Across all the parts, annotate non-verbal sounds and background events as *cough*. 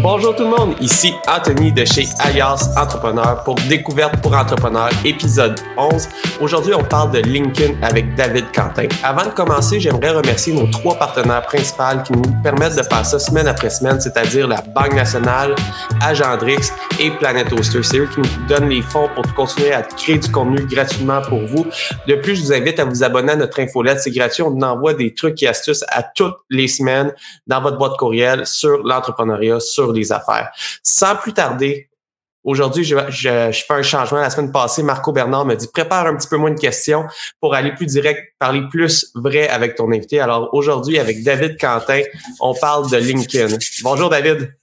Bonjour tout le monde, ici Anthony de chez Alias Entrepreneur pour Découverte pour Entrepreneurs, épisode 11. Aujourd'hui, on parle de LinkedIn avec David Quentin. Avant de commencer, j'aimerais remercier nos trois partenaires principaux qui nous permettent de faire ça semaine après semaine, c'est-à-dire la Banque Nationale, Agendrix et Planet Hoster. C'est eux qui nous donnent les fonds pour continuer à créer du contenu gratuitement pour vous. De plus, je vous invite à vous abonner à notre infolette. C'est gratuit. On envoie des trucs et astuces à toutes les semaines dans votre boîte courriel sur l'entrepreneuriat, sur les affaires. Sans plus tarder, aujourd'hui, je, je, fais un changement. La semaine passée, Marco Bernard me dit prépare un petit peu moins de questions pour aller plus direct, parler plus vrai avec ton invité. Alors aujourd'hui, avec David Quentin, on parle de LinkedIn. Bonjour David.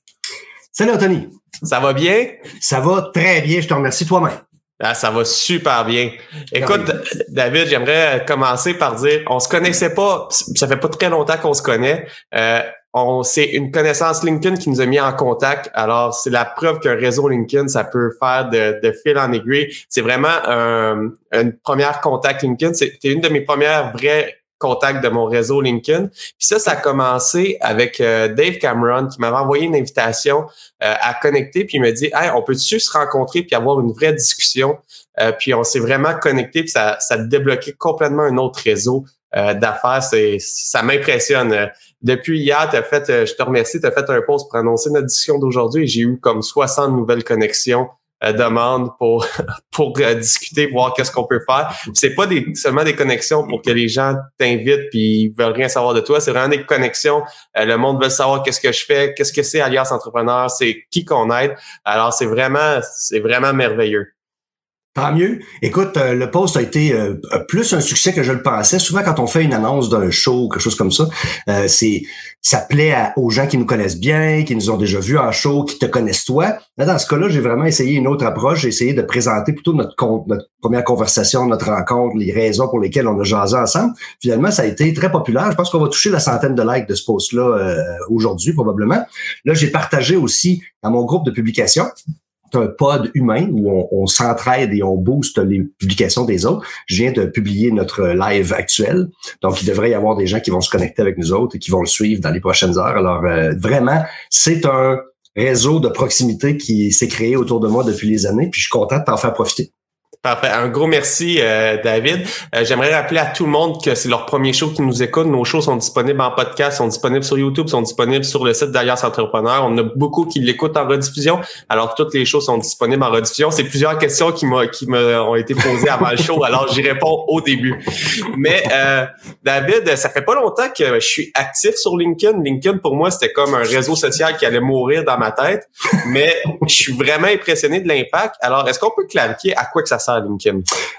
Salut Anthony. Ça va bien? Ça va très bien, je te remercie toi-même. Ah, ça va super bien. Écoute, David, j'aimerais commencer par dire, on se connaissait pas, ça fait pas très longtemps qu'on se connaît. Euh, on, c'est une connaissance LinkedIn qui nous a mis en contact. Alors, c'est la preuve qu'un réseau LinkedIn, ça peut faire de, de fil en aiguille. C'est vraiment un, une première contact LinkedIn. C'était une de mes premières vraies contacts de mon réseau LinkedIn. Puis ça, ça a commencé avec euh, Dave Cameron qui m'avait envoyé une invitation euh, à connecter. Puis il me dit, hey, on peut-tu se rencontrer puis avoir une vraie discussion? Euh, puis on s'est vraiment connecté puis ça, ça a débloqué complètement un autre réseau d'affaires. C'est, ça m'impressionne depuis hier, tu as fait, euh, je te remercie, tu as fait un post pour annoncer notre discussion d'aujourd'hui j'ai eu comme 60 nouvelles connexions euh, demandes pour *laughs* pour euh, discuter, voir qu'est-ce qu'on peut faire. C'est pas seulement des connexions pour que les gens t'invitent puis ils veulent rien savoir de toi. C'est vraiment des connexions. le monde veut savoir qu'est-ce que je fais, qu'est-ce que c'est Alias Entrepreneur, c'est qui qu'on aide. Alors c'est vraiment c'est vraiment merveilleux. Tant mieux. Écoute, euh, le post a été euh, plus un succès que je le pensais. Souvent, quand on fait une annonce d'un show quelque chose comme ça, euh, c'est ça plaît aux gens qui nous connaissent bien, qui nous ont déjà vus en show, qui te connaissent toi. Là, dans ce cas-là, j'ai vraiment essayé une autre approche. J'ai essayé de présenter plutôt notre, notre première conversation, notre rencontre, les raisons pour lesquelles on a jasé ensemble. Finalement, ça a été très populaire. Je pense qu'on va toucher la centaine de likes de ce post-là aujourd'hui, probablement. Là, j'ai partagé aussi à mon groupe de publication un pod humain où on, s'entraide et on booste les publications des autres. Je viens de publier notre live actuel. Donc, il devrait y avoir des gens qui vont se connecter avec nous autres et qui vont le suivre dans les prochaines heures. Alors, euh, vraiment, c'est un réseau de proximité qui s'est créé autour de moi depuis les années. Puis, je suis content de t'en faire profiter. Parfait. Un gros merci, euh, David. Euh, j'aimerais rappeler à tout le monde que c'est leur premier show qui nous écoute. Nos shows sont disponibles en podcast, sont disponibles sur YouTube, sont disponibles sur le site d'Alias Entrepreneur. On a beaucoup qui l'écoutent en rediffusion. Alors, toutes les shows sont disponibles en rediffusion. C'est plusieurs questions qui m'ont qui été posées avant le show. Alors, j'y réponds au début. Mais euh, David, ça fait pas longtemps que je suis actif sur LinkedIn. LinkedIn, pour moi, c'était comme un réseau social qui allait mourir dans ma tête. Mais je suis vraiment impressionné de l'impact. Alors, est-ce qu'on peut clarifier à quoi que ça sert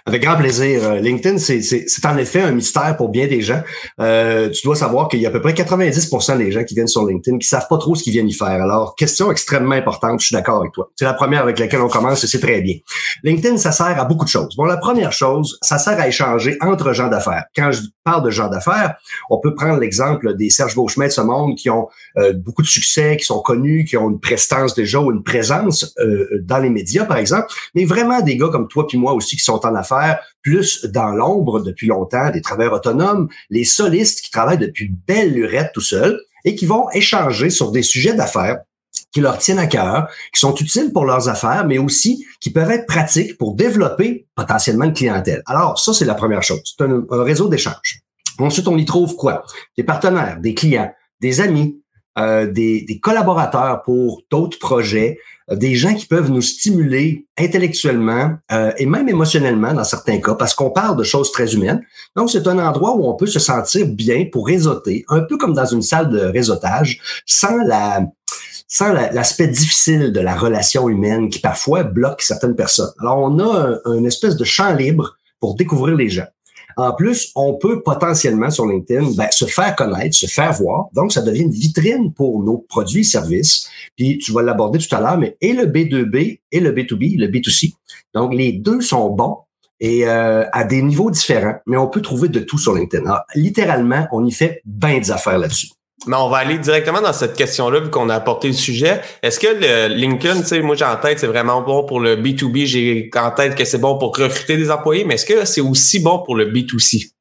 Avec grand plaisir. Euh, LinkedIn, c'est en effet un mystère pour bien des gens. Euh, tu dois savoir qu'il y a à peu près 90 des gens qui viennent sur LinkedIn qui savent pas trop ce qu'ils viennent y faire. Alors, question extrêmement importante, je suis d'accord avec toi. C'est la première avec laquelle on commence et c'est très bien. LinkedIn, ça sert à beaucoup de choses. Bon, la première chose, ça sert à échanger entre gens d'affaires. Quand je parle de gens d'affaires, on peut prendre l'exemple des Serge Beauchemin de ce monde qui ont euh, beaucoup de succès, qui sont connus, qui ont une prestance déjà ou une présence dans les médias, par exemple, mais vraiment des gars comme toi puis moi aussi qui sont en affaires, plus dans l'ombre depuis longtemps, des travailleurs autonomes, les solistes qui travaillent depuis belle lurette tout seuls et qui vont échanger sur des sujets d'affaires qui leur tiennent à cœur, qui sont utiles pour leurs affaires, mais aussi qui peuvent être pratiques pour développer potentiellement une clientèle. Alors, ça, c'est la première chose. C'est un, réseau d'échange. Ensuite, on y trouve quoi? Des partenaires, des clients, des amis, euh, des, collaborateurs pour d'autres projets, des gens qui peuvent nous stimuler intellectuellement euh, et même émotionnellement dans certains cas, parce qu'on parle de choses très humaines. Donc, c'est un endroit où on peut se sentir bien pour réseauter, un peu comme dans une salle de réseautage, sans la sans l'aspect difficile de la relation humaine qui parfois bloque certaines personnes. Alors, on a un, une espèce de champ libre pour découvrir les gens. En plus, on peut potentiellement sur LinkedIn ben, se faire connaître, se faire voir. Donc, ça devient une vitrine pour nos produits et services. Puis, tu vas l'aborder tout à l'heure, mais et le B2B et le B2B, le B2C. Donc, les deux sont bons et euh, à des niveaux différents, mais on peut trouver de tout sur LinkedIn. littéralement, on y fait bien des affaires là-dessus. Mais on va aller directement dans cette question-là, vu qu'on a apporté le sujet. Est-ce que le LinkedIn, tu sais, moi j'ai en tête, c'est vraiment bon pour le B2B, j'ai en tête que c'est bon pour recruter des employés, mais est-ce que c'est aussi bon pour le B2C?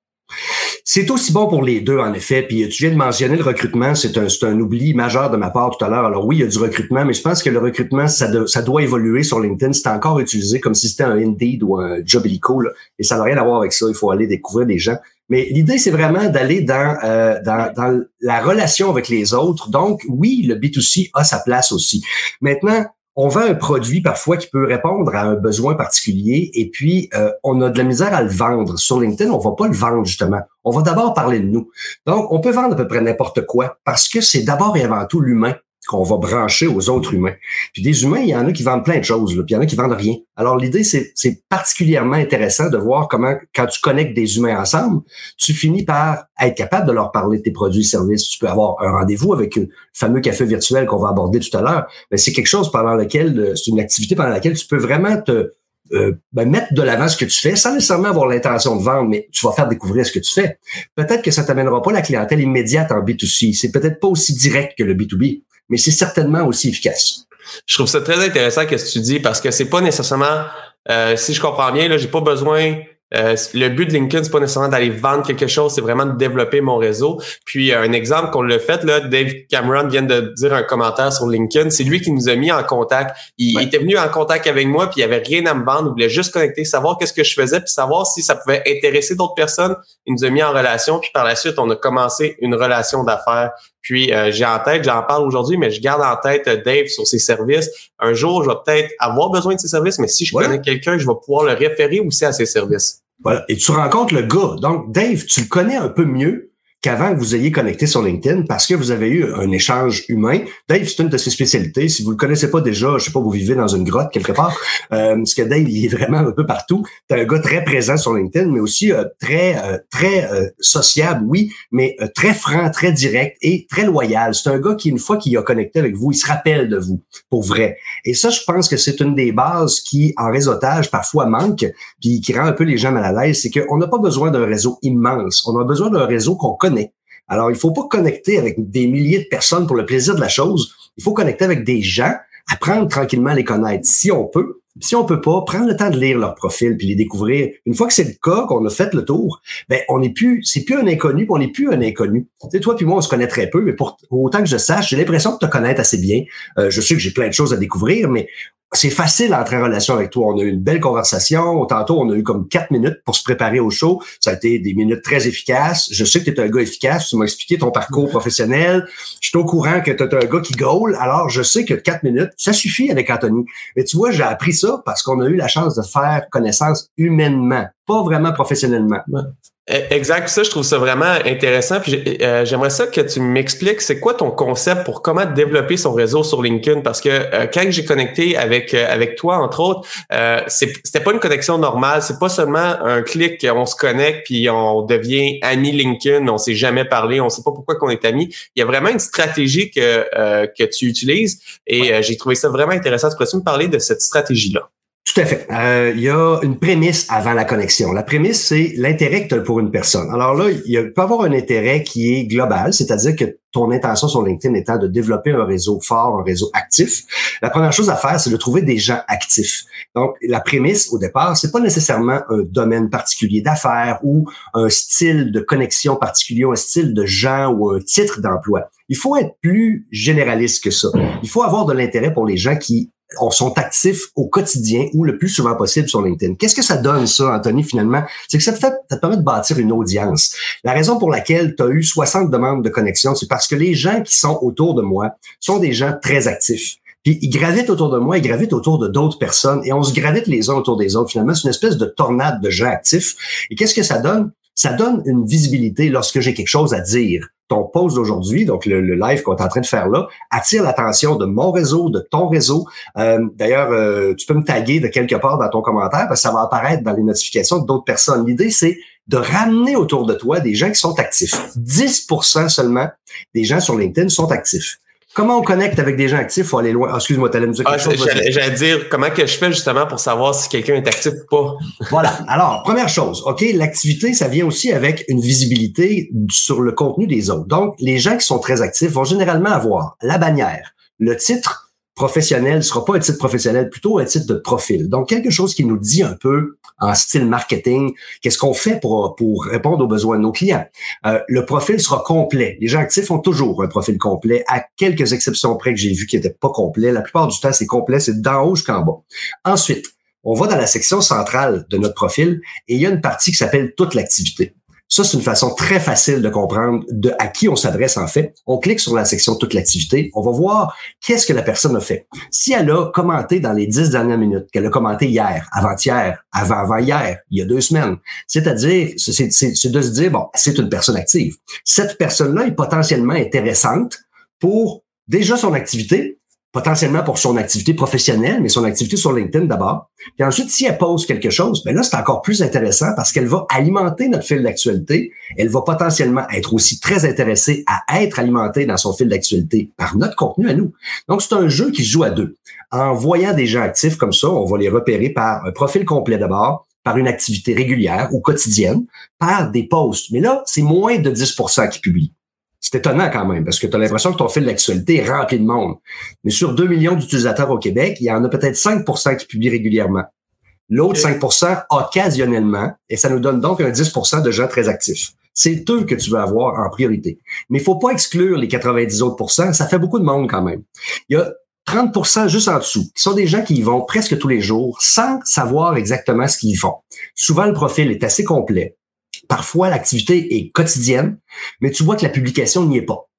C'est aussi bon pour les deux, en effet. Puis tu viens de mentionner le recrutement, c'est un, un oubli majeur de ma part tout à l'heure. Alors oui, il y a du recrutement, mais je pense que le recrutement, ça, ça doit évoluer sur LinkedIn. C'est encore utilisé comme si c'était un Indeed ou un Job Illico, et ça n'a rien à voir avec ça. Il faut aller découvrir des gens. Mais l'idée, c'est vraiment d'aller dans, euh, dans la relation avec les autres. Donc, oui, le B2C a sa place aussi. Maintenant, on vend un produit parfois qui peut répondre à un besoin particulier et puis euh, on a de la misère à le vendre. Sur LinkedIn, on va pas le vendre justement. On va d'abord parler de nous. Donc, on peut vendre à peu près n'importe quoi parce que c'est d'abord et avant tout l'humain qu'on va brancher aux autres humains. Puis des humains, il y en a qui vendent plein de choses, puis il y en a qui vendent rien. Alors l'idée, c'est, particulièrement intéressant de voir comment, quand tu connectes des humains ensemble, tu finis par être capable de leur parler de tes produits et services. Tu peux avoir un rendez-vous avec le fameux café virtuel qu'on va aborder tout à l'heure, mais c'est quelque chose pendant lequel, euh, c'est une activité pendant laquelle tu peux vraiment te euh, ben, mettre de l'avant ce que tu fais sans nécessairement avoir l'intention de vendre, mais tu vas faire découvrir ce que tu fais. Peut-être que ça t'amènera pas la clientèle immédiate en B2C. C'est peut-être pas aussi direct que le B2B mais c'est certainement aussi efficace. Je trouve ça très intéressant ce que tu dis parce que c'est pas nécessairement, euh, si je comprends bien, là, j'ai pas besoin euh, le but de LinkedIn, c'est pas nécessairement d'aller vendre quelque chose, c'est vraiment de développer mon réseau. Puis un exemple qu'on l'a fait, là, Dave Cameron vient de dire un commentaire sur LinkedIn. C'est lui qui nous a mis en contact. Il, était venu en contact avec moi, puis il avait rien à me vendre. Il voulait juste connecter, savoir qu'est-ce que je faisais, puis savoir si ça pouvait intéresser d'autres personnes. Il nous a mis en relation, puis par la suite, on a commencé une relation d'affaires. Puis euh, j'ai en tête, j'en parle aujourd'hui, mais je garde en tête euh, Dave sur ses services. Un jour, je vais peut-être avoir besoin de ses services, mais si je connais quelqu'un, je vais pouvoir le référer aussi à ses services. Voilà. Et tu rencontres le gars. Donc, Dave, tu le connais un peu mieux qu'avant que vous ayez connecté sur LinkedIn parce que vous avez eu un échange humain. Dave, c'est une de ses spécialités. Si vous le connaissez pas déjà, je sais pas, vous vivez dans une grotte quelque part, euh, parce que Dave, il est vraiment un peu partout. C'est un gars très présent sur LinkedIn, mais aussi euh, très euh, très euh, sociable, oui, mais très franc, très direct et très loyal. C'est un gars qui, une fois qu'il a connecté avec vous, il se rappelle de vous, pour vrai. Et ça, je pense que c'est une des bases qui, en réseautage, parfois manque, puis qui rend un peu les gens mal à l'aise, c'est qu'on n'a pas besoin d'un réseau immense. On a besoin d'un réseau qu'on connaît alors, il faut pas connecter avec des milliers de personnes pour le plaisir de la chose. Il faut connecter avec des gens, apprendre tranquillement à les connaître si on peut. Si on peut pas, prendre le temps de lire leur profil puis les découvrir. Une fois que c'est le cas, qu'on a fait le tour, ben on n'est plus, c'est plus un inconnu, on n'est plus un inconnu. Tu sais, toi puis moi, on se connaît très peu, mais pour, autant que je sache, j'ai l'impression de te connaître assez bien. Euh, je sais que j'ai plein de choses à découvrir, mais c'est facile d'entrer en relation avec toi. On a eu une belle conversation. Tantôt, on a eu comme quatre minutes pour se préparer au show. Ça a été des minutes très efficaces. Je sais que tu es un gars efficace. Tu m'as expliqué ton parcours professionnel. Je suis au courant que tu es un gars qui gaule. Alors, je sais que quatre minutes, ça suffit avec Anthony. Mais tu vois, j'ai appris ça parce qu'on a eu la chance de faire connaissance humainement, pas vraiment professionnellement. Exact. Ça, je trouve ça vraiment intéressant. Puis euh, j'aimerais ça que tu m'expliques, c'est quoi ton concept pour comment développer son réseau sur LinkedIn? Parce que euh, quand j'ai connecté avec euh, avec toi, entre autres, euh, c'était pas une connexion normale. C'est pas seulement un clic, on se connecte puis on devient ami LinkedIn. On s'est jamais parlé, on sait pas pourquoi qu'on est amis. Il y a vraiment une stratégie que que tu utilises et j'ai trouvé ça vraiment intéressant. Tu pourrais me parler de cette stratégie là? Tout à fait. Euh, il y a une prémisse avant la connexion. La prémisse, c'est l'intérêt que tu as pour une personne. Alors là, il peut avoir un intérêt qui est global, c'est-à-dire que ton intention sur LinkedIn étant de développer un réseau fort, un réseau actif. La première chose à faire, c'est de trouver des gens actifs. Donc, la prémisse au départ, c'est pas nécessairement un domaine particulier d'affaires ou un style de connexion particulier, un style de gens ou un titre d'emploi. Il faut être plus généraliste que ça. Il faut avoir de l'intérêt pour les gens qui sont actifs au quotidien ou le plus souvent possible sur LinkedIn. Qu'est-ce que ça donne, ça, Anthony, finalement? C'est que ça te, fait, ça te permet de bâtir une audience. La raison pour laquelle tu as eu 60 demandes de connexion, c'est parce que les gens qui sont autour de moi sont des gens très actifs. Puis ils gravitent autour de moi, ils gravitent autour de d'autres personnes et on se gravite les uns autour des autres. Finalement, c'est une espèce de tornade de gens actifs. Et qu'est-ce que ça donne? Ça donne une visibilité lorsque j'ai quelque chose à dire ton post d'aujourd'hui, donc le, live qu'on est en train de faire là, attire l'attention de mon réseau, de ton réseau. Euh, d'ailleurs, euh, tu peux me taguer de quelque part dans ton commentaire parce que ça va apparaître dans les notifications d'autres personnes. L'idée, c'est de ramener autour de toi des gens qui sont actifs. 10% seulement des gens sur LinkedIn sont actifs. Comment on connecte avec des gens actifs? Faut aller loin? Ah, excuse-moi, t'allais me dire quelque ah, chose. J'allais dire comment que je fais justement pour savoir si quelqu'un est actif ou pas. *laughs* voilà. Alors, première chose, OK, l'activité, ça vient aussi avec une visibilité sur le contenu des autres. Donc, les gens qui sont très actifs vont généralement avoir la bannière, le titre, professionnel ne sera pas un titre professionnel, plutôt un titre de profil. Donc, quelque chose qui nous dit un peu en style marketing, qu'est-ce qu'on fait pour, pour répondre aux besoins de nos clients. Euh, le profil sera complet. Les gens actifs ont toujours un profil complet, à quelques exceptions près que j'ai vu qui n'étaient pas complet. La plupart du temps, c'est complet, c'est d'en haut jusqu'en bas. Ensuite, on va dans la section centrale de notre profil et il y a une partie qui s'appelle toute l'activité. Ça, c'est une façon très facile de comprendre de à qui on s'adresse en fait. On clique sur la section toute l'activité. On va voir qu'est-ce que la personne a fait. Si elle a commenté dans les dix dernières minutes, qu'elle a commenté hier, avant-hier, avant-avant-hier, il y a deux semaines, c'est-à-dire, c'est de se dire, bon, c'est une personne active. Cette personne-là est potentiellement intéressante pour déjà son activité, potentiellement pour son activité professionnelle, mais son activité sur LinkedIn d'abord. Puis ensuite, si elle pose quelque chose, ben là, c'est encore plus intéressant parce qu'elle va alimenter notre fil d'actualité. Elle va potentiellement être aussi très intéressée à être alimentée dans son fil d'actualité par notre contenu à nous. Donc, c'est un jeu qui se joue à deux. En voyant des gens actifs comme ça, on va les repérer par un profil complet d'abord, par une activité régulière ou quotidienne, par des posts. Mais là, c'est moins de 10% qui publient. C'est étonnant quand même, parce que tu as l'impression que ton fil d'actualité est rempli de monde. Mais sur 2 millions d'utilisateurs au Québec, il y en a peut-être 5% qui publient régulièrement. L'autre 5% occasionnellement, et ça nous donne donc un 10% de gens très actifs. C'est eux que tu veux avoir en priorité. Mais il faut pas exclure les 90 autres ça fait beaucoup de monde quand même. Il y a 30% juste en dessous, qui sont des gens qui y vont presque tous les jours sans savoir exactement ce qu'ils font. Souvent, le profil est assez complet. Parfois, l'activité est quotidienne, mais tu vois que la publication n'y est pas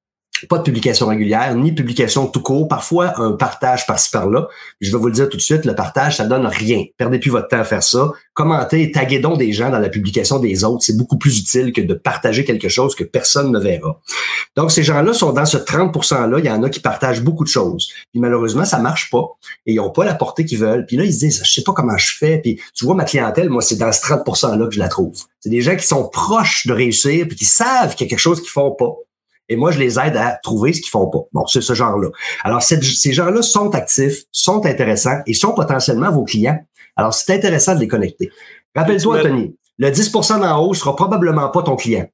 pas de publication régulière, ni publication tout court, parfois un partage par-ci par-là. Je vais vous le dire tout de suite, le partage, ça donne rien. Perdez plus votre temps à faire ça. Commentez, taguez donc des gens dans la publication des autres. C'est beaucoup plus utile que de partager quelque chose que personne ne verra. Donc, ces gens-là sont dans ce 30%-là. Il y en a qui partagent beaucoup de choses. Puis malheureusement, ça marche pas. Et ils n'ont pas la portée qu'ils veulent. Puis là, ils se disent, je sais pas comment je fais. Puis tu vois, ma clientèle, moi, c'est dans ce 30%-là que je la trouve. C'est des gens qui sont proches de réussir puis qui savent qu'il y a quelque chose qu'ils font pas et moi, je les aide à trouver ce qu'ils font pas. Bon, c'est ce genre-là. Alors, ces gens-là sont actifs, sont intéressants et sont potentiellement vos clients. Alors, c'est intéressant de les connecter. Rappelle-toi, Tony, le 10% d'en haut sera probablement pas ton client.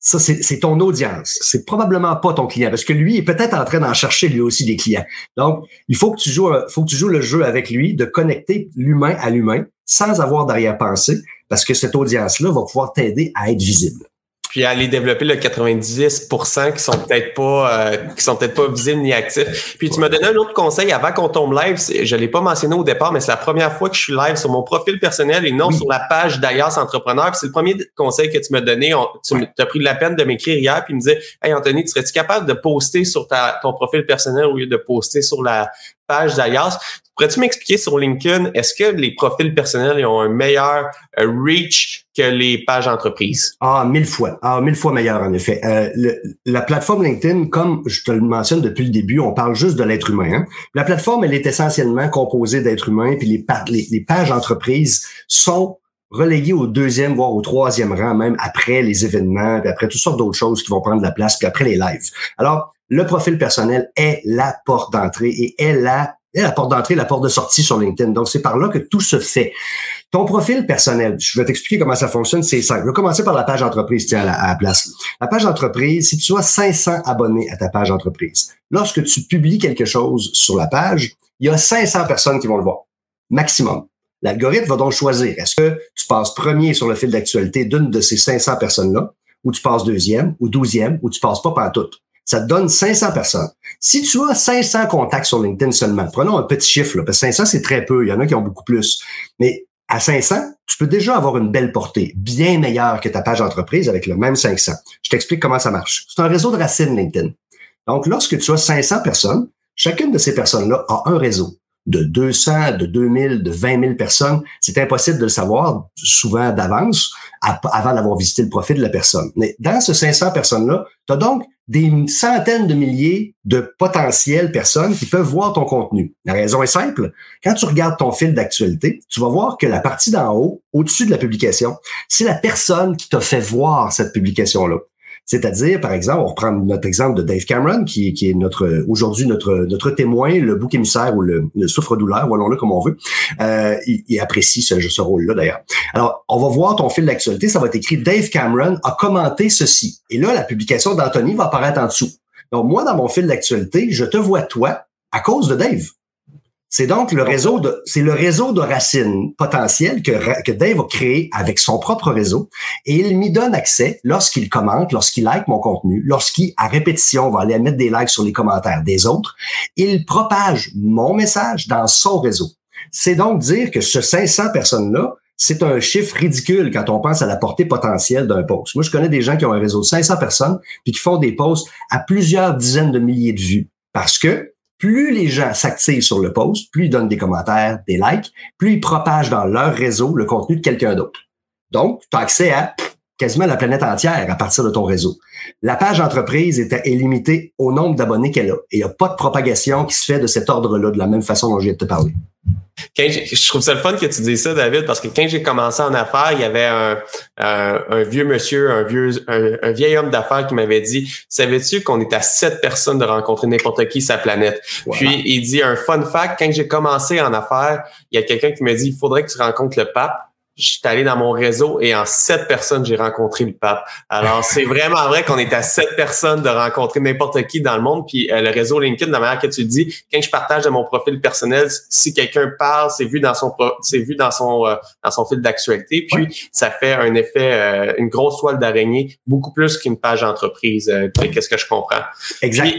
Ça, c'est ton audience. C'est probablement pas ton client parce que lui est peut-être en train d'en chercher lui aussi des clients. Donc, il faut que tu joues, faut que tu joues le jeu avec lui de connecter l'humain à l'humain sans avoir d'arrière-pensée parce que cette audience-là va pouvoir t'aider à être visible puis aller développer le 90% qui sont peut-être pas euh, qui sont peut-être pas visibles ni actifs. Puis tu m'as donné un autre conseil avant qu'on tombe live, je l'ai pas mentionné au départ, mais c'est la première fois que je suis live sur mon profil personnel et non sur la page d'Alias Entrepreneur. c'est le premier conseil que tu m'as donné. tu as pris de la peine de m'écrire hier puis me disait Hey Anthony, tu serais-tu capable de poster sur ta, ton profil personnel au lieu de poster sur la page d'Alias? Pourrais-tu m'expliquer sur LinkedIn, est-ce que les profils personnels ont un meilleur euh, reach que les pages entreprises? Ah, mille fois. Ah, mille fois meilleur, en effet. Euh, la plateforme LinkedIn, comme je te le mentionne depuis le début, on parle juste de l'être humain. Hein. La plateforme, elle est essentiellement composée d'êtres humains, puis les, les, les pages entreprises sont reléguées au deuxième, voire au troisième rang, même après les événements, puis après toutes sortes d'autres choses qui vont prendre la place, puis après les lives. Alors, le profil personnel est la porte d'entrée et est la la porte d'entrée, la porte de sortie sur LinkedIn. Donc, c'est par là que tout se fait. Ton profil personnel, je vais t'expliquer comment ça fonctionne, c'est simple. Je vais commencer par la page entreprise, tiens, à la, place. La page entreprise, si tu as 500 abonnés à ta page entreprise, lorsque tu publies quelque chose sur la page, il y a 500 personnes qui vont le voir. Maximum. L'algorithme va donc choisir. Est-ce que tu passes premier sur le fil d'actualité d'une de ces 500 personnes-là, ou tu passes deuxième, ou douzième, ou tu passes pas par toutes? Ça te donne 500 personnes. Si tu as 500 contacts sur LinkedIn seulement, prenons un petit chiffre, là, parce que 500, c'est très peu. Il y en a qui ont beaucoup plus. Mais à 500, tu peux déjà avoir une belle portée, bien meilleure que ta page d'entreprise avec le même 500. Je t'explique comment ça marche. C'est un réseau de racines LinkedIn. Donc, lorsque tu as 500 personnes, chacune de ces personnes-là a un réseau de 200, de 2000, de 20 000 personnes. C'est impossible de le savoir souvent d'avance avant d'avoir visité le profil de la personne. Mais dans ce 500 personnes-là, tu as donc des centaines de milliers de potentielles personnes qui peuvent voir ton contenu. La raison est simple. Quand tu regardes ton fil d'actualité, tu vas voir que la partie d'en haut, au-dessus de la publication, c'est la personne qui t'a fait voir cette publication-là. C'est-à-dire, par exemple, on reprend notre exemple de Dave Cameron, qui, est notre aujourd'hui notre notre témoin, le bouc émissaire ou le, le souffre-douleur, voyons-le comme on veut. Euh, il, il, apprécie ce, ce rôle-là d'ailleurs. Alors, on va voir ton fil d'actualité, ça va être écrit Dave Cameron a commenté ceci. Et là, la publication d'Anthony va apparaître en dessous. Donc, moi, dans mon fil d'actualité, je te vois toi à cause de Dave. C'est donc le réseau de, c'est le réseau de racines potentielles que, que Dave a créé avec son propre réseau et il m'y donne accès lorsqu'il commente, lorsqu'il like mon contenu, lorsqu'il, à répétition, va aller mettre des likes sur les commentaires des autres. Il propage mon message dans son réseau. C'est donc dire que ce 500 personnes-là, c'est un chiffre ridicule quand on pense à la portée potentielle d'un post. Moi, je connais des gens qui ont un réseau de 500 personnes puis qui font des posts à plusieurs dizaines de milliers de vues parce que plus les gens s'activent sur le post, plus ils donnent des commentaires, des likes, plus ils propagent dans leur réseau le contenu de quelqu'un d'autre. Donc, tu as accès à quasiment la planète entière à partir de ton réseau. La page entreprise est, est limitée au nombre d'abonnés qu'elle a. Et il n'y a pas de propagation qui se fait de cet ordre-là, de la même façon dont je viens de te parler. Quand je trouve ça le fun que tu dises ça, David, parce que quand j'ai commencé en affaires, il y avait un, un, vieux monsieur, un vieux, un, vieil homme d'affaires qui m'avait dit Savais-tu qu'on est à sept personnes de rencontrer n'importe qui sa planète? Puis il dit un fun fact, quand j'ai commencé en affaires, il y a quelqu'un qui m'a dit Il faudrait que tu rencontres le pape je suis allé dans mon réseau et en sept personnes, j'ai rencontré le pape. Alors, c'est *laughs* vraiment vrai qu'on est à sept personnes de rencontrer n'importe qui dans le monde. Puis euh, le réseau LinkedIn, de la manière que tu le dis, quand je partage de mon profil personnel, si quelqu'un parle, c'est vu dans son c'est vu dans son euh, dans son fil d'actualité. Puis ça fait un effet, euh, une grosse toile d'araignée, beaucoup plus qu'une page entreprise. Qu'est-ce que je comprends? Exact.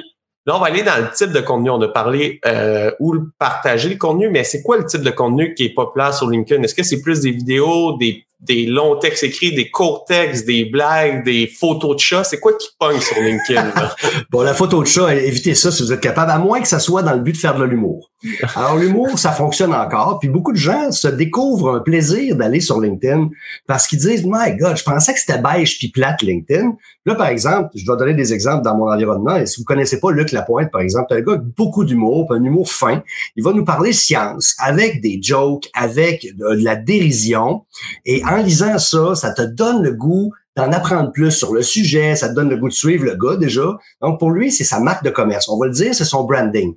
Là, on va aller dans le type de contenu. On a parlé euh, où partager le contenu, mais c'est quoi le type de contenu qui est populaire sur LinkedIn? Est-ce que c'est plus des vidéos, des des longs textes écrits, des courts textes, des blagues, des photos de chats? C'est quoi qui pogne sur LinkedIn? *laughs* bon, la photo de chat, évitez ça si vous êtes capable, à moins que ça soit dans le but de faire de l'humour. Alors, l'humour, ça fonctionne encore. Puis beaucoup de gens se découvrent un plaisir d'aller sur LinkedIn parce qu'ils disent, My God, je pensais que c'était beige puis plate LinkedIn. Là, par exemple, je dois donner des exemples dans mon environnement. Et si vous connaissez pas Luc Lapointe, par exemple, un gars avec beaucoup d'humour, un humour fin. Il va nous parler science avec des jokes, avec de la dérision. Et en lisant ça, ça te donne le goût d'en apprendre plus sur le sujet, ça te donne le goût de suivre le gars déjà. Donc pour lui, c'est sa marque de commerce. On va le dire, c'est son branding.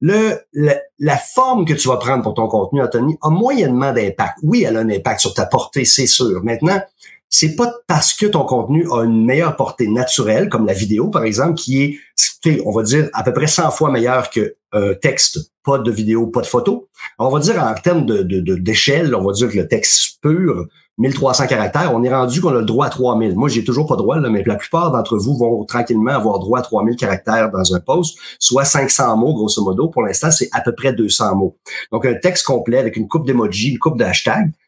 La forme que tu vas prendre pour ton contenu, Anthony, a moyennement d'impact. Oui, elle a un impact sur ta portée, c'est sûr. Maintenant, c'est pas parce que ton contenu a une meilleure portée naturelle, comme la vidéo par exemple, qui est, on va dire, à peu près 100 fois meilleure que un texte, pas de vidéo, pas de photo. On va dire en termes de d'échelle, on va dire que le texte pur 1300 caractères, on est rendu qu'on a le droit à 3000. Moi, j'ai toujours pas droit, là, mais la plupart d'entre vous vont tranquillement avoir droit à 3000 caractères dans un post, soit 500 mots, grosso modo. Pour l'instant, c'est à peu près 200 mots. Donc, un texte complet avec une coupe d'emoji, une coupe de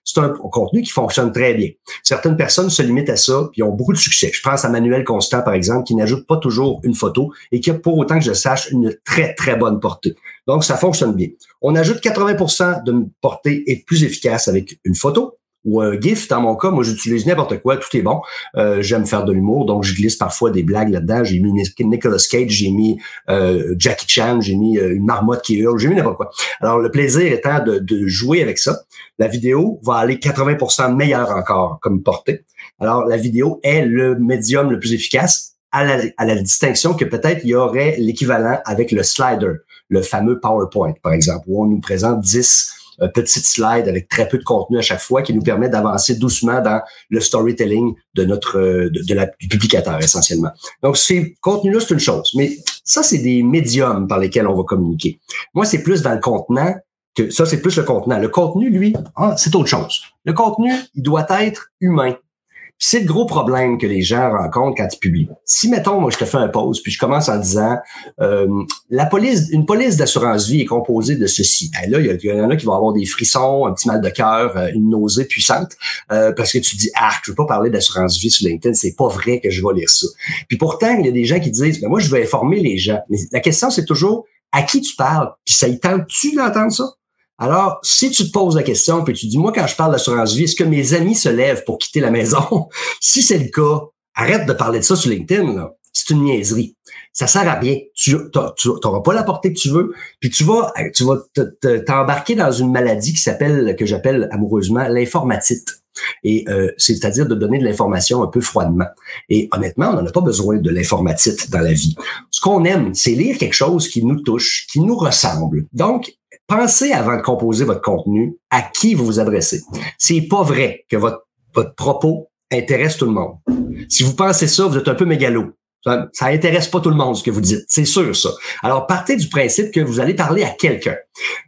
c'est un contenu qui fonctionne très bien. Certaines personnes se limitent à ça, puis ont beaucoup de succès. Je pense à Manuel Constant, par exemple, qui n'ajoute pas toujours une photo et qui a, pour autant que je sache, une très, très bonne portée. Donc, ça fonctionne bien. On ajoute 80% de portée et plus efficace avec une photo ou un GIF. Dans mon cas, moi, j'utilise n'importe quoi, tout est bon. Euh, j'aime faire de l'humour, donc je glisse parfois des blagues là-dedans. J'ai mis Nicolas Cage, j'ai mis euh, Jackie Chan, j'ai mis euh, une marmotte qui hurle, j'ai mis n'importe quoi. Alors, le plaisir étant de, de, jouer avec ça, la vidéo va aller 80% meilleure encore comme portée. Alors, la vidéo est le médium le plus efficace à la, à la distinction que peut-être il y aurait l'équivalent avec le slider, le fameux PowerPoint, par exemple, où on nous présente 10 un petite slide avec très peu de contenu à chaque fois qui nous permet d'avancer doucement dans le storytelling de notre de, la, du publicateur essentiellement. Donc ces contenus-là, c'est une chose, mais ça, c'est des médiums par lesquels on va communiquer. Moi, c'est plus dans le contenant que ça, c'est plus le contenant. Le contenu, lui, ah, c'est autre chose. Le contenu, il doit être humain. C'est le gros problème que les gens rencontrent quand ils publient. Si, mettons, moi, je te fais un pause, puis je commence en disant, euh, la police, une police d'assurance vie est composée de ceci. Et là, il y, en a qui vont avoir des frissons, un petit mal de cœur, euh, une nausée puissante, euh, parce que tu dis, ah, je veux pas parler d'assurance vie sur LinkedIn, c'est pas vrai que je vais lire ça. Puis pourtant, il y a des gens qui disent, mais moi, je veux informer les gens. Mais la question, c'est toujours, à qui tu parles? Puis ça y tente-tu d'entendre ça? Alors, si tu te poses la question, puis tu dis, moi, quand je parle d'assurance vie, est-ce que mes amis se lèvent pour quitter la maison? *laughs* si c'est le cas, arrête de parler de ça sur LinkedIn. C'est une niaiserie. Ça sert à rien. Tu n'auras pas la portée que tu veux, puis tu vas, tu vas t'embarquer dans une maladie qui s'appelle, que j'appelle amoureusement l'informatite. Et euh, c'est-à-dire de donner de l'information un peu froidement. Et honnêtement, on n'en a pas besoin de l'informatite dans la vie. Ce qu'on aime, c'est lire quelque chose qui nous touche, qui nous ressemble. Donc, pensez avant de composer votre contenu à qui vous vous adressez. C'est pas vrai que votre, votre propos intéresse tout le monde. Si vous pensez ça, vous êtes un peu mégalo. Ça, ça intéresse pas tout le monde ce que vous dites, c'est sûr ça. Alors partez du principe que vous allez parler à quelqu'un.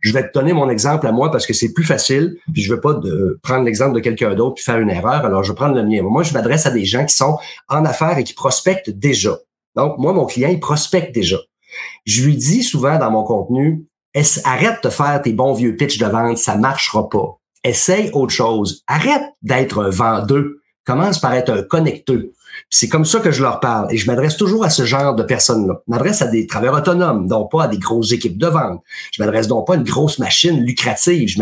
Je vais te donner mon exemple à moi parce que c'est plus facile, puis je veux pas de prendre l'exemple de quelqu'un d'autre puis faire une erreur. Alors je vais prendre le mien. Moi, je m'adresse à des gens qui sont en affaires et qui prospectent déjà. Donc moi, mon client, il prospecte déjà. Je lui dis souvent dans mon contenu, arrête de faire tes bons vieux pitchs de vente, ça marchera pas. Essaye autre chose. Arrête d'être un vendeur. Commence par être un connecteur. C'est comme ça que je leur parle. Et je m'adresse toujours à ce genre de personnes-là. Je m'adresse à des travailleurs autonomes, donc pas à des grosses équipes de vente. Je m'adresse donc pas à une grosse machine lucrative. Je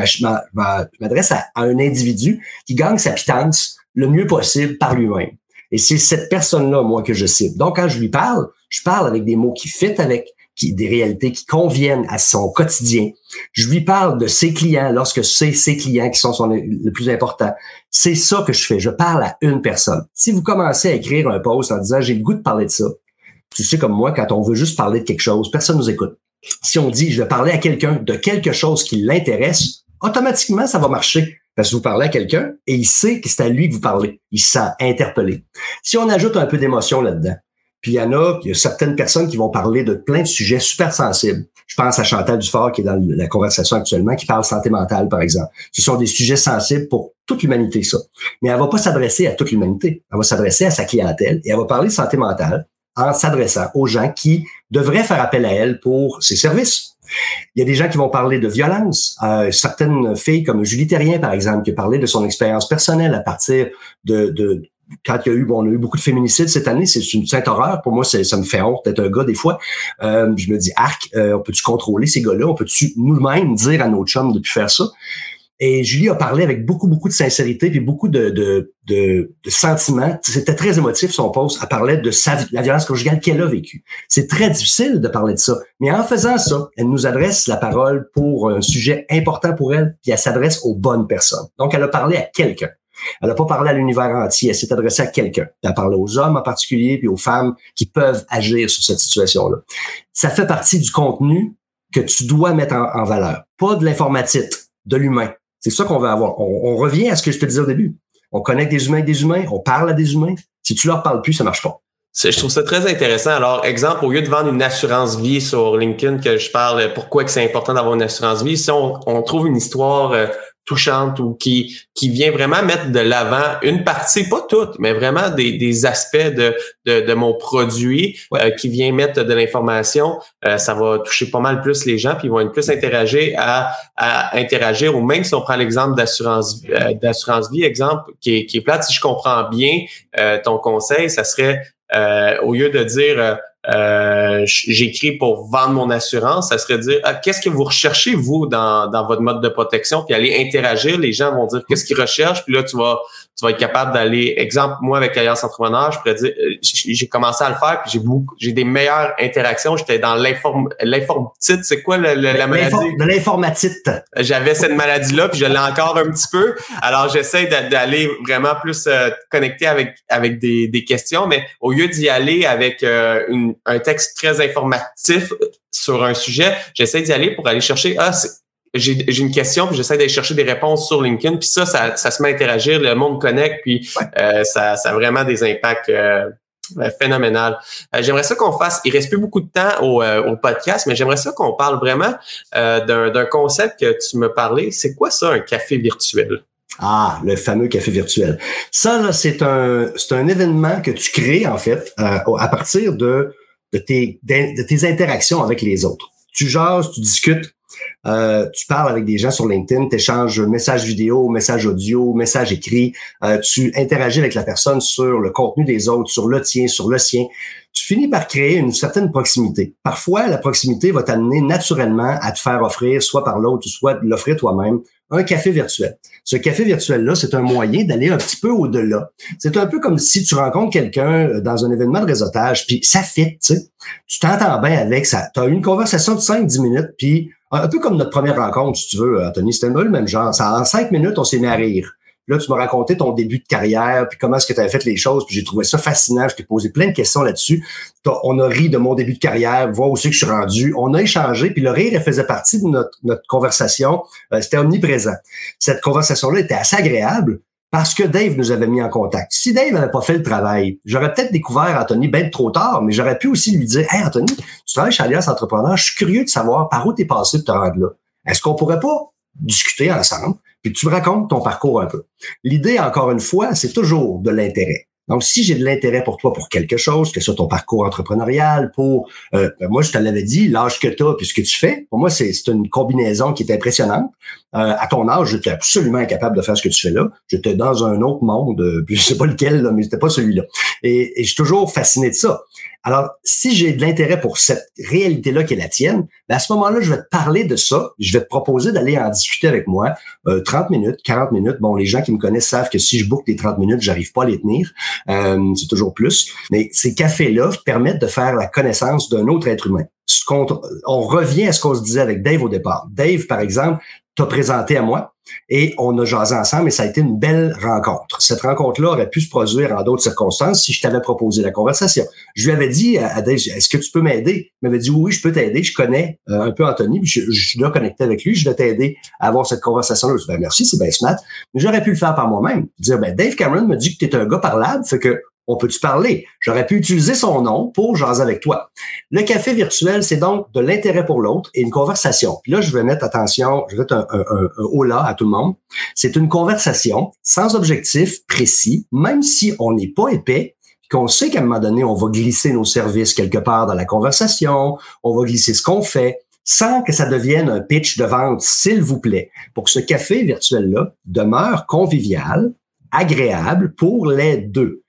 m'adresse à, un individu qui gagne sa pitance le mieux possible par lui-même. Et c'est cette personne-là, moi, que je cible. Donc, quand je lui parle, je parle avec des mots qui fit avec, des réalités qui conviennent à son quotidien. Je lui parle de ses clients lorsque c'est ses clients qui sont son, le plus important. C'est ça que je fais. Je parle à une personne. Si vous commencez à écrire un post en disant j'ai le goût de parler de ça, tu sais comme moi, quand on veut juste parler de quelque chose, personne nous écoute. Si on dit je vais parler à quelqu'un de quelque chose qui l'intéresse, automatiquement ça va marcher. Parce que vous parlez à quelqu'un et il sait que c'est à lui que vous parlez. Il s'est interpellé. Si on ajoute un peu d'émotion là-dedans, puis il y en a, il y a certaines personnes qui vont parler de plein de sujets super sensibles. Je pense à Chantal Dufort qui est dans la conversation actuellement, qui parle santé mentale, par exemple. Ce sont des sujets sensibles pour toute l'humanité, ça. Mais elle va pas s'adresser à toute l'humanité. Elle va s'adresser à sa clientèle et elle va parler de santé mentale en s'adressant aux gens qui devraient faire appel à elle pour ses services. Il y a des gens qui vont parler de violence. Euh, certaines filles comme Julie Terrien, par exemple, qui a parlé de son expérience personnelle à partir de, de, quand il y a eu, bon, on a eu beaucoup de féminicides cette année, c'est une sainte horreur. Pour moi, ça me fait honte d'être un gars des fois. Euh, je me dis, arc, euh, on peut-tu contrôler ces gars-là? On peut-tu nous-mêmes dire à nos chums de plus faire ça? Et Julie a parlé avec beaucoup, beaucoup de sincérité puis beaucoup de, sentiments. C'était très émotif, son poste. Elle parlait de la violence conjugale qu'elle a vécue. C'est très difficile de parler de ça. Mais en faisant ça, elle nous adresse la parole pour un sujet important pour elle, puis elle s'adresse aux bonnes personnes. Donc, elle a parlé à quelqu'un. Elle n'a pas parlé à l'univers entier, elle s'est adressée à quelqu'un. Elle a parlé aux hommes en particulier, puis aux femmes qui peuvent agir sur cette situation-là. Ça fait partie du contenu que tu dois mettre en, valeur, pas de l'informatite, de l'humain. C'est ça qu'on veut avoir. On, revient à ce que je te disais au début. On connecte des humains avec des humains, on parle à des humains. Si tu leur parles plus, ça marche pas. Je trouve ça très intéressant. Alors, exemple, au lieu de vendre une assurance vie sur LinkedIn, que je parle pourquoi que c'est important d'avoir une assurance vie, si on, on trouve une histoire euh, touchante ou qui qui vient vraiment mettre de l'avant une partie, pas toute, mais vraiment des, des aspects de, de, de mon produit euh, qui vient mettre de l'information, euh, ça va toucher pas mal plus les gens, puis ils vont être plus interagir à, à interagir, ou même si on prend l'exemple d'assurance euh, d'assurance vie, exemple, qui est, qui est plate, si je comprends bien ton conseil, ça serait au lieu de dire euh, j'écris pour vendre mon assurance, ça serait dire ah, qu'est-ce que vous recherchez vous dans, dans votre mode de protection, puis aller interagir. Les gens vont dire qu'est-ce qu'ils recherchent, puis là tu vas tu vas être capable d'aller. Exemple, moi avec Alliance Entrepreneur, je pourrais dire euh, j'ai commencé à le faire, puis j'ai beaucoup j'ai des meilleures interactions. J'étais dans l'inform l'informatite, c'est quoi le, la maladie? De l'informatite. J'avais cette maladie là, puis je l'ai encore un petit peu. Alors j'essaie d'aller vraiment plus euh, connecter avec avec des, des questions, mais au lieu d'y aller avec une un texte très informatif sur un sujet, j'essaie d'y aller pour aller chercher, ah, j'ai une question, puis j'essaie d'aller chercher des réponses sur LinkedIn, puis ça, ça, se met à interagir, le monde connecte, puis euh, ça, ça a vraiment des impacts euh, euh phénoménal. Euh, j'aimerais ça qu'on fasse, il reste plus beaucoup de temps au, au podcast, mais j'aimerais ça qu'on parle vraiment d'un concept que tu me parlais. C'est quoi ça, un café virtuel? Ah, le fameux café virtuel. Ça, là, c'est un, c'est un événement que tu crées, en fait, à partir de de tes, de tes interactions avec les autres. Tu jases, tu discutes, euh, tu parles avec des gens sur LinkedIn, tu échanges messages vidéo, messages audio, messages écrits, euh, tu interagis avec la personne sur le contenu des autres, sur le tien, sur le sien. Tu finis par créer une certaine proximité. Parfois, la proximité va t'amener naturellement à te faire offrir, soit par l'autre, soit l'offrir toi-même, un café virtuel. Ce café virtuel-là, c'est un moyen d'aller un petit peu au-delà. C'est un peu comme si tu rencontres quelqu'un euh, dans un événement de réseautage, puis ça fit, tu sais. Tu t'entends bien avec ça. Tu as une conversation de 5-10 minutes, puis un peu comme notre première rencontre, si tu veux, Anthony, c'était le même genre. Ça, en 5 minutes, on s'est mis à rire. Là, tu m'as raconté ton début de carrière, puis comment est-ce que tu avais fait les choses, puis j'ai trouvé ça fascinant. Je t'ai posé plein de questions là-dessus. On a ri de mon début de carrière, voir où c'est que je suis rendu. On a échangé, puis le rire, faisait partie de notre, conversation. Euh, c'était omniprésent. Cette conversation-là était assez agréable parce que Dave nous avait mis en contact. Si Dave n'avait pas fait le travail, j'aurais peut-être découvert Anthony bien trop tard, mais j'aurais pu aussi lui dire Hey Anthony, tu travailles chez Alias Entrepreneur, je suis curieux de savoir par où tu es passé pour te rendre là. Est-ce qu'on pourrait pas discuter ensemble, puis tu me racontes ton parcours un peu. L'idée, encore une fois, c'est toujours de l'intérêt. Donc, si j'ai de l'intérêt pour toi pour quelque chose, que ce soit ton parcours entrepreneurial, pour euh, ben, moi, je te l'avais dit, l'âge que tu as, puis ce que tu fais, pour moi, c'est une combinaison qui est impressionnante. Euh, à ton âge, j'étais absolument incapable de faire ce que tu fais là. J'étais dans un autre monde, euh, puis *laughs* je sais pas lequel, là, mais c'était pas celui-là. Et, et je suis toujours fasciné de ça. Alors, si j'ai de l'intérêt pour cette réalité-là qui est la tienne, ben à ce moment-là, je vais te parler de ça. Je vais te proposer d'aller en discuter avec moi euh, 30 minutes, 40 minutes. Bon, les gens qui me connaissent savent que si je boucle des 30 minutes, j'arrive pas à les tenir. Euh, c'est toujours plus. Mais ces cafés-là permettent de faire la connaissance d'un autre être humain. On revient à ce qu'on se disait avec Dave au départ. Dave, par exemple, t'a présenté à moi et on a jasé ensemble et ça a été une belle rencontre. Cette rencontre-là aurait pu se produire en d'autres circonstances si je t'avais proposé la conversation. Je lui avais dit à Dave, est-ce que tu peux m'aider? Il m'avait dit oui, je peux t'aider, je connais euh, un peu Anthony, je, je suis là connecté avec lui, je vais t'aider à avoir cette conversation-là. Je dis, ben merci, c'est bien smart. Mais j'aurais pu le faire par moi-même. Dire, ben Dave Cameron me dit que tu es un gars parlable, fait que on peut-tu parler? J'aurais pu utiliser son nom pour jaser avec toi. Le café virtuel, c'est donc de l'intérêt pour l'autre et une conversation. Puis là, je vais mettre attention, je vais mettre un, un, un, haut là à tout le monde. C'est une conversation sans objectif précis, même si on n'est pas épais, qu'on sait qu'à un moment donné, on va glisser nos services quelque part dans la conversation, on va glisser ce qu'on fait, sans que ça devienne un pitch de vente, s'il vous plaît, pour que ce café virtuel-là demeure convivial, agréable pour les deux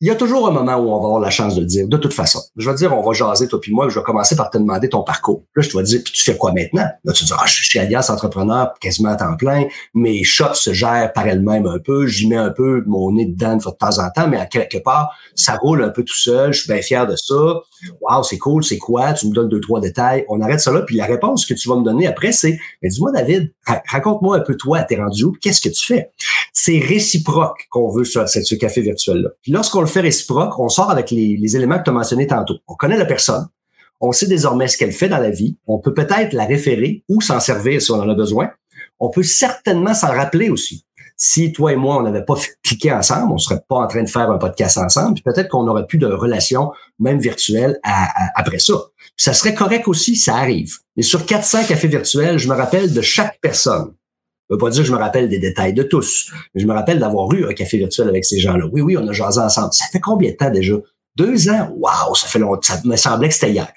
il y a toujours un moment où on va avoir la chance de le dire, de toute façon. Je vais dire, on va jaser, toi puis moi, je vais commencer par te demander ton parcours. Là, je te vais dire, puis tu fais quoi maintenant? Là, tu dis, ah, je suis Alias Entrepreneur quasiment à temps plein. Mes shops se gèrent par elles-mêmes un peu. J'y mets un peu mon nez dedans de temps en temps, mais à quelque part, ça roule un peu tout seul. Je suis bien fier de ça. Wow, c'est cool, c'est quoi? Tu me donnes deux, trois détails. On arrête ça là. Puis la réponse que tu vas me donner après, c'est, mais dis-moi, David, raconte-moi un peu toi, t'es rendu où? Qu'est-ce que tu fais? C'est réciproque qu'on veut sur ce café virtuel-là. Puis lorsqu'on fait réciproque, on sort avec les, éléments que tu as mentionnés tantôt. On connaît la personne. On sait désormais ce qu'elle fait dans la vie. On peut peut-être la référer ou s'en servir si on en a besoin. On peut certainement s'en rappeler aussi. Si toi et moi, on n'avait pas cliqué ensemble, on serait pas en train de faire un podcast ensemble, peut-être qu'on n'aurait plus de relation, même virtuelle, après ça. ça serait correct aussi, ça arrive. Mais sur 400 cafés virtuels, je me rappelle de chaque personne je veux pas dire que je me rappelle des détails de tous, mais je me rappelle d'avoir eu un café virtuel avec ces gens-là. Oui, oui, on a jasé ensemble. Ça fait combien de temps déjà? Deux ans? Waouh, ça fait longtemps. Ça me semblait que c'était hier.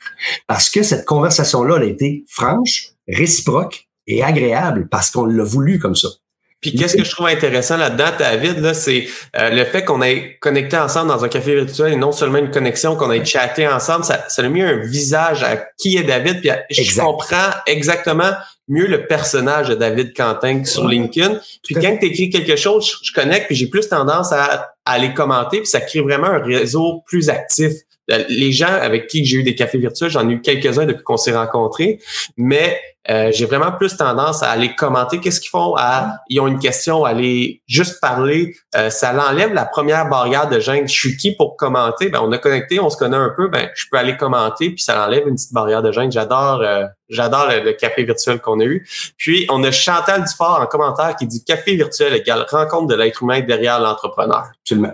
Parce que cette conversation-là, elle a été franche, réciproque et agréable parce qu'on l'a voulu comme ça. Puis qu'est-ce que je trouve intéressant là-dedans, David, là, c'est euh, le fait qu'on ait connecté ensemble dans un café virtuel et non seulement une connexion, qu'on ait chatté ensemble, ça, ça a mis un visage à qui est David. Puis je comprends exactement mieux le personnage de David Quentin sur LinkedIn. Puis quand tu écris quelque chose, je, connecte, puis j'ai plus tendance à, à aller commenter, puis ça crée vraiment un réseau plus actif. Euh, les gens avec qui j'ai eu des cafés virtuels, j'en ai eu quelques-uns depuis qu'on s'est rencontrés, mais euh, j'ai vraiment plus tendance à aller commenter qu'est-ce qu'ils font, à ils ont une question, à aller juste parler. Euh, ça l'enlève la première barrière de gêne. Je suis qui pour commenter? Ben, on a connecté, on se connaît un peu, ben je peux aller commenter, puis ça enlève une petite barrière de gêne. J'adore j'adore le, café virtuel qu'on a eu. Puis on a Chantal Dufort en commentaire qui dit café virtuel égale rencontre de l'être humain derrière l'entrepreneur. Absolument.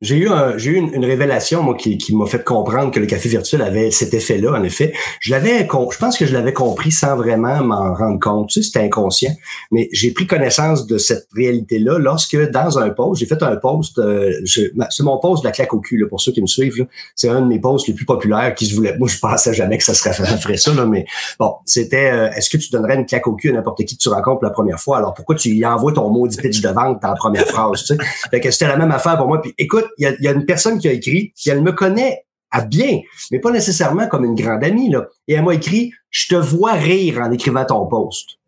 J'ai eu, j'ai eu une, révélation moi qui, qui m'a fait comprendre que le café virtuel avait cet effet-là. En effet, je l'avais, je pense que je l'avais compris sans vraiment m'en rendre compte. Tu sais, c'était inconscient, mais j'ai pris connaissance de cette réalité-là lorsque dans un post, j'ai fait un post. Euh, c'est mon post de la claque au cul là, pour ceux qui me suivent. C'est un de mes posts les plus populaires qui se voulait. Moi, je pensais jamais que ça serait ferait ça, là, mais bon, c'était. Euh, est-ce que tu donnerais une claque au cul à n'importe qui que tu rencontres la première fois? Alors pourquoi tu y envoies ton maudit pitch de vente dans la première phrase Tu sais, fait que c'était la même affaire pour moi. Puis écoute il y a, une personne qui a écrit, qui elle me connaît à bien, mais pas nécessairement comme une grande amie. Et elle m'a écrit, je te vois rire en écrivant ton post.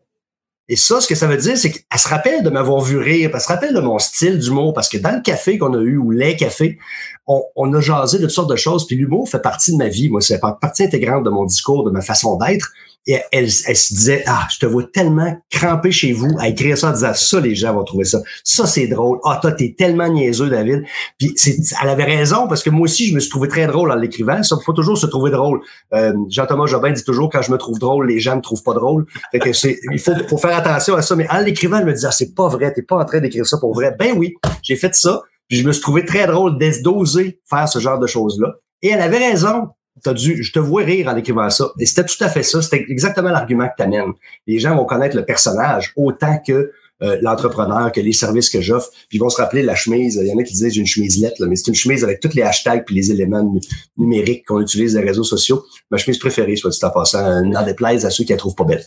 Et ça, ce que ça veut dire, c'est qu'elle se rappelle de m'avoir vu rire, elle se rappelle de mon style d'humour, parce que dans le café qu'on a eu, ou les cafés, on, on, a jasé de toutes sortes de choses, puis l'humour fait partie de ma vie. Moi, c'est partie intégrante de mon discours, de ma façon d'être. Et elle, elle, se disait, ah, je te vois tellement crampé chez vous à écrire ça en disant, ça, les gens vont trouver ça. Ça, c'est drôle. Ah, toi, t'es tellement niaiseux, David. Puis c'est, elle avait raison parce que moi aussi, je me suis trouvé très drôle en l'écrivant. Ça, faut toujours se trouver drôle. Euh, Jean-Thomas Jobin dit toujours, quand je me trouve drôle, les gens me trouvent pas drôle. Fait que c'est, il faut, faut faire attention à ça. Mais en l'écrivant, elle me disait, ah, c'est pas vrai, t'es pas en train d'écrire ça pour vrai. Ben oui, j'ai fait ça. Puis je me suis trouvé très drôle d'oser faire ce genre de choses-là. Et elle avait raison t'as dû, je te vois rire en écrivant ça. Et c'était tout à fait ça. C'était exactement l'argument que tu amènes. Les gens vont connaître le personnage autant que euh, l'entrepreneur, que les services que j'offre. Puis ils vont se rappeler la chemise. Il y en a qui disent j'ai une chemise lettre, mais c'est une chemise avec tous les hashtags puis les éléments numériques qu'on utilise les réseaux sociaux. Ma chemise préférée, soit dit en passant, n'en déplaise à ceux qui la trouvent pas belle.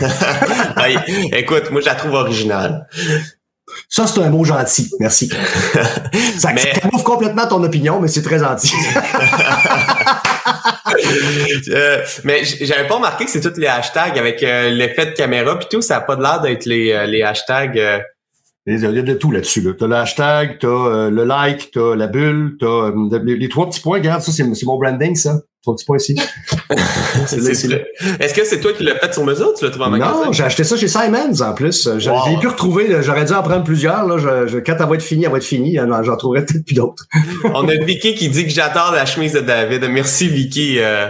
*laughs* écoute, moi je la trouve originale. Ça, c'est un mot gentil. Merci. *laughs* ça, mais... complètement ton opinion, mais c'est très gentil. *laughs* euh, mais j'avais pas remarqué que c'est tous les hashtags avec euh, l'effet de caméra puis tout. Ça n'a pas l'air d'être les, euh, les hashtags. Euh. Il y a de tout là-dessus. Là. Tu as le hashtag, tu as le like, tu as la bulle, tu as les, les, trois petits points. Regarde, ça, c'est mon branding, ça. Ton petit point ici. *laughs* Est-ce que c'est toi qui l'as fait sur mesure tu l'as trouvé en magasin? Non, j'ai acheté ça chez Simons en plus. J'ai pu retrouver, j'aurais dû en prendre plusieurs. Là. Je, quand elle va être finie, elle va être finie. J'en trouverai peut-être plus d'autres. *laughs* On a Vicky qui dit que j'adore la chemise de David. Merci Vicky. Euh,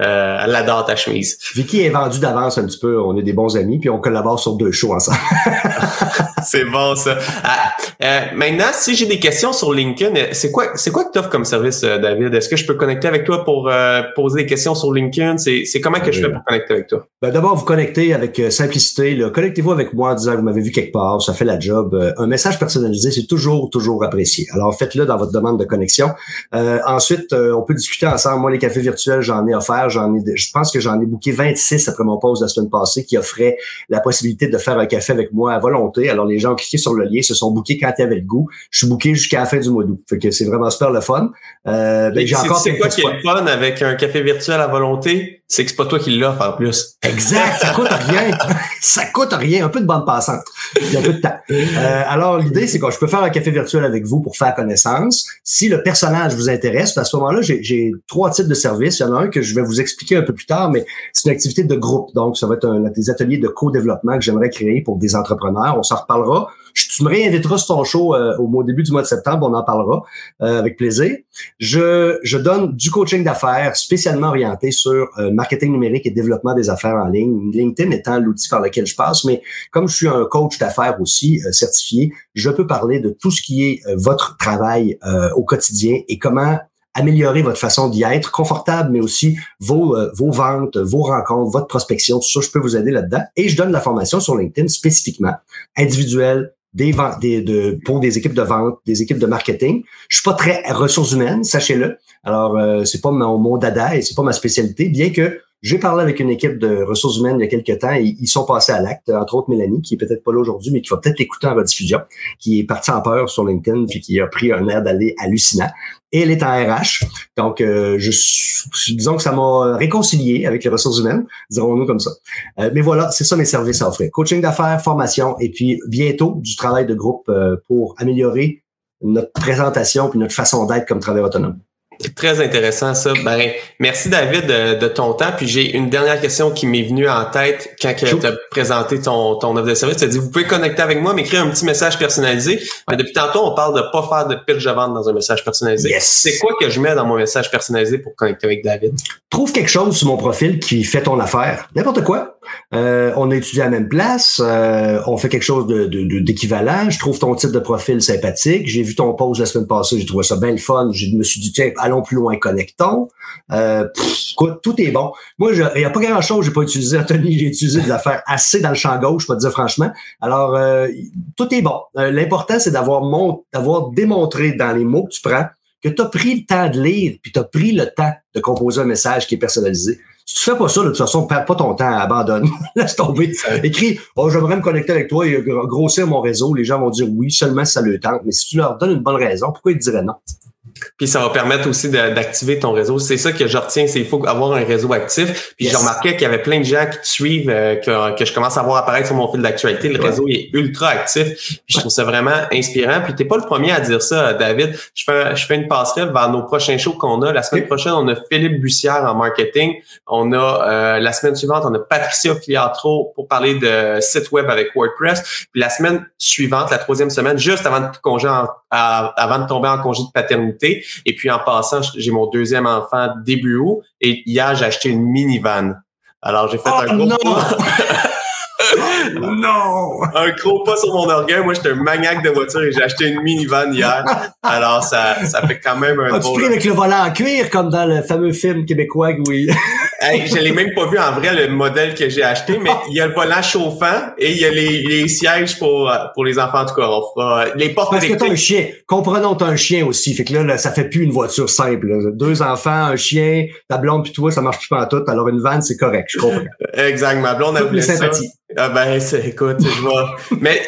euh, elle adore ta chemise. Vicky est vendue d'avance un petit peu. On est des bons amis, puis on collabore sur deux shows ensemble. *laughs* *laughs* c'est bon ça. Ah, euh, maintenant, si j'ai des questions sur LinkedIn, euh, c'est quoi, c'est quoi que tu offres comme service, euh, David? Est-ce que je peux connecter avec toi pour poser des questions sur LinkedIn C'est, c'est comment que je fais pour connecter avec toi? Ben, d'abord, vous connectez avec simplicité. Connectez-vous avec moi en disant vous m'avez vu quelque part, ça fait la job. un message personnalisé, c'est toujours toujours apprécié. Alors faites-le dans votre demande de connexion. ensuite, on peut discuter ensemble. Moi, les cafés virtuels, j'en ai offert j'en ai, je pense que j'en ai booké 26 après mon poste la semaine passée qui offrait la possibilité de faire un café avec moi à volonté. Alors, les gens ont cliqué sur le lien, se sont bookés quand ils avaient le goût. Je suis booké jusqu'à la fin du mois d'août. Fait que c'est vraiment super le fun. Euh, ben, j'ai encore c'est quoi qui est le fun avec un café virtuel à volonté? C'est que c'est pas toi qui l'offre en plus. Exact. Ça coûte rien. *laughs* ça coûte rien. Un peu de bande passante. Il y a un peu de temps. Euh, alors, l'idée, c'est que je peux faire un café virtuel avec vous pour faire connaissance. Si le personnage vous intéresse, à ce moment-là, j'ai trois types de services. Il y en a un que je vais vous expliquer un peu plus tard, mais c'est une activité de groupe. Donc, ça va être un, des ateliers de co-développement que j'aimerais créer pour des entrepreneurs. On s'en reparlera. Je, tu me réinviteras sur ton show euh, au, début du mois de septembre, on en parlera euh, avec plaisir. Je, je donne du coaching d'affaires spécialement orienté sur euh, marketing numérique et développement des affaires en ligne. LinkedIn étant l'outil par lequel je passe, mais comme je suis un coach d'affaires aussi certifié, je peux parler de tout ce qui est votre travail au quotidien et comment améliorer votre façon d'y être confortable, mais aussi vos, euh, vos ventes, vos rencontres, votre prospection, tout ça, je peux vous aider là-dedans. Et je donne la formation sur LinkedIn spécifiquement, individuelle, des, des de, pour des équipes de vente, des équipes de marketing. Je suis pas très ressources humaines, sachez-le. Alors, euh, c'est pas mon, mon dada et c'est pas ma spécialité, bien que j'ai parlé avec une équipe de ressources humaines il y a quelques temps et ils sont passés à l'acte, entre autres Mélanie, qui est peut-être pas là aujourd'hui, mais qui va peut-être l'écouter en rediffusion, qui est partie en peur sur LinkedIn puis qui a pris un air d'aller hallucinant. Et elle est en RH. Donc, euh, je disons que ça m'a réconcilié avec les ressources humaines, dirons-nous comme ça. Euh, mais voilà, c'est ça mes services à offrir. Coaching d'affaires, formation et puis bientôt du travail de groupe euh, pour améliorer notre présentation puis notre façon d'être comme travailleur autonome. Très intéressant ça. Ben, merci David de, ton temps. Puis j'ai une dernière question qui m'est venue en tête quand tu as présenté ton, ton offre de service. Tu as dit vous pouvez connecter avec moi, m'écrire un petit message personnalisé. Mais depuis tantôt, on parle de pas faire de pitch de vente dans un message personnalisé. C'est quoi que je mets dans mon message personnalisé pour connecter avec David? Trouve quelque chose sur mon profil qui fait ton affaire. N'importe quoi. Euh, on a étudié à la même place, euh, on fait quelque chose de, d'équivalent. Je trouve ton type de profil sympathique. J'ai vu ton post la semaine passée, j'ai trouvé ça bien le fun. Je me suis dit tiens, allons plus loin, connectons. Euh, tout est bon. Moi, il n'y a pas grand-chose, j'ai pas utilisé Anthony, j'ai utilisé des affaires assez dans le champ gauche, je peux te dire franchement. Alors, euh, tout est bon. l'important, c'est d'avoir d'avoir démontré dans les mots que tu prends que tu as pris le temps de lire, puis tu as pris le temps de composer un message qui est personnalisé. Si tu fais pas ça, de toute façon, perds pas ton temps, abandonne. *laughs* Laisse tomber. Écris, oh, j'aimerais me connecter avec toi et grossir mon réseau. Les gens vont dire oui, seulement si ça le tente. Mais si tu leur donnes une bonne raison, pourquoi ils te diraient non? Puis ça va permettre aussi d'activer ton réseau. C'est ça que je retiens, c'est il faut avoir un réseau actif. Puis j'ai remarqué qu'il y avait plein de gens qui te suivent, euh, que, que, je commence à voir apparaître sur mon fil d'actualité. Le réseau est ultra actif. Puis je trouve ça vraiment inspirant. Puis t'es pas le premier à dire ça, David. Je fais, je fais une passerelle vers nos prochains shows qu'on a. La semaine prochaine, on a Philippe Bussière en marketing. On a euh, la semaine suivante, on a Patricia Filiatro pour parler de site web avec WordPress. Puis la semaine suivante, la troisième semaine, juste avant de congé avant de tomber en congé de paternité. Et puis en passant, j'ai mon deuxième enfant début août. Et hier, j'ai acheté une minivan. Alors j'ai fait oh, un gros *laughs* non! Un gros pas sur mon orgueil. Moi, j'étais un maniaque de voiture et j'ai acheté une minivan hier. Alors, ça, ça fait quand même un As-tu pris avec le volant en cuir, comme dans le fameux film québécois, oui? *laughs* hey, je l'ai même pas vu en vrai, le modèle que j'ai acheté, mais il y a le volant chauffant et il y a les, les sièges pour, pour les enfants. En tout cas, on fera les portes Parce que t'as un chien. Comprenons, t'as un chien aussi. Fait que là, ça fait plus une voiture simple. Deux enfants, un chien, ta blonde puis toi, ça marche plus pas en tout. Alors, une vanne, c'est correct, je comprends. Exact. Ma blonde a voulu ça. Ah ben, écoute, je vois. Mais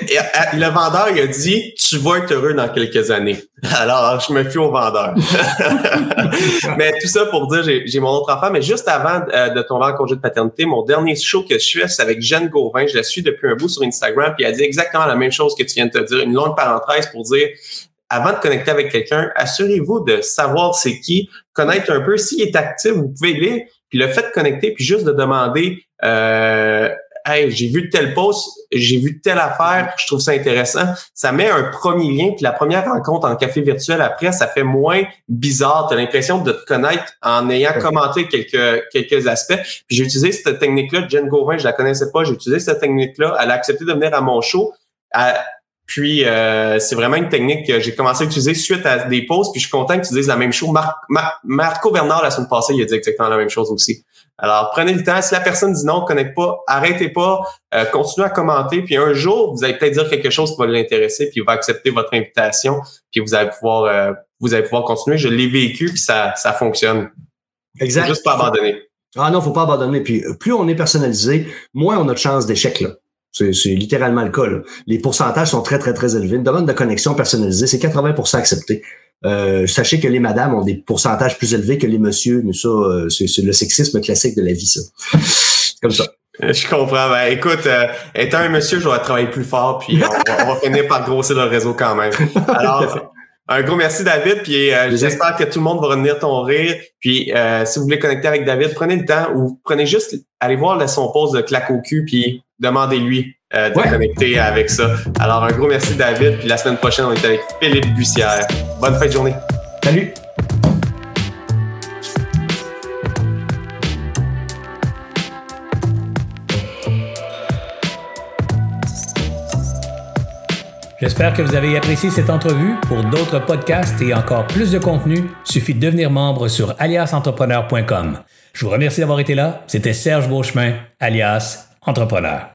le vendeur, il a dit, tu vas être heureux dans quelques années. Alors, je me fie au vendeur. *laughs* mais tout ça pour dire, j'ai mon autre enfant. Mais juste avant euh, de tomber en congé de paternité, mon dernier show que je suis, c'est avec Jeanne Gauvin. Je la suis depuis un bout sur Instagram. Puis elle dit exactement la même chose que tu viens de te dire. Une longue parenthèse pour dire, avant de connecter avec quelqu'un, assurez-vous de savoir c'est qui, connaître un peu. S'il est actif, vous pouvez lire. Puis le fait de connecter, puis juste de demander... Euh, hey, j'ai vu tel post, j'ai vu telle affaire, je trouve ça intéressant. Ça met un premier lien, puis la première rencontre en café virtuel après, ça fait moins bizarre. Tu as l'impression de te connaître en ayant commenté quelques, quelques aspects. Puis j'ai utilisé cette technique-là, Jen Gauvin, je la connaissais pas, j'ai utilisé cette technique-là. Elle a accepté de venir à mon show. puis euh, c'est vraiment une technique que j'ai commencé à utiliser suite à des posts, puis je suis content que tu dises la même chose. Marco Bernard, la semaine passée, il a dit exactement la même chose aussi. Alors, prenez le temps. Si la personne dit non, ne connecte pas, arrêtez pas, euh, continuez à commenter. Puis un jour, vous allez peut-être dire quelque chose qui va l'intéresser, puis il va accepter votre invitation, puis vous allez pouvoir, euh, vous allez pouvoir continuer. Je l'ai vécu, puis ça, ça fonctionne. Exact. juste pas abandonner. Ah non, faut pas abandonner. Puis plus on est personnalisé, moins on a de chances d'échec là. C'est littéralement le cas. Là. Les pourcentages sont très, très, très élevés. Une demande de connexion personnalisée, c'est 80% accepté. Euh, sachez que les madames ont des pourcentages plus élevés que les messieurs, mais ça, euh, c'est le sexisme classique de la vie, ça. Comme ça. Je comprends. Ben, écoute, euh, étant un monsieur, je dois travailler plus fort, puis on, va finir par grossir le réseau quand même. Alors, un gros merci David, puis j'espère que tout le monde va revenir ton rire. Puis si vous voulez connecter avec David, prenez le temps ou prenez juste, allez voir son poste de claque au cul, puis demandez-lui euh, de connecter avec ça. Alors, un gros merci, David. Puis la semaine prochaine, on est avec Philippe Bussière. Bonne fin de journée. Salut. J'espère que vous avez apprécié cette entrevue. Pour d'autres podcasts et encore plus de contenu, suffit de devenir membre sur aliasentrepreneur.com. Je vous remercie d'avoir été là. C'était Serge Beauchemin, alias Entrepreneur.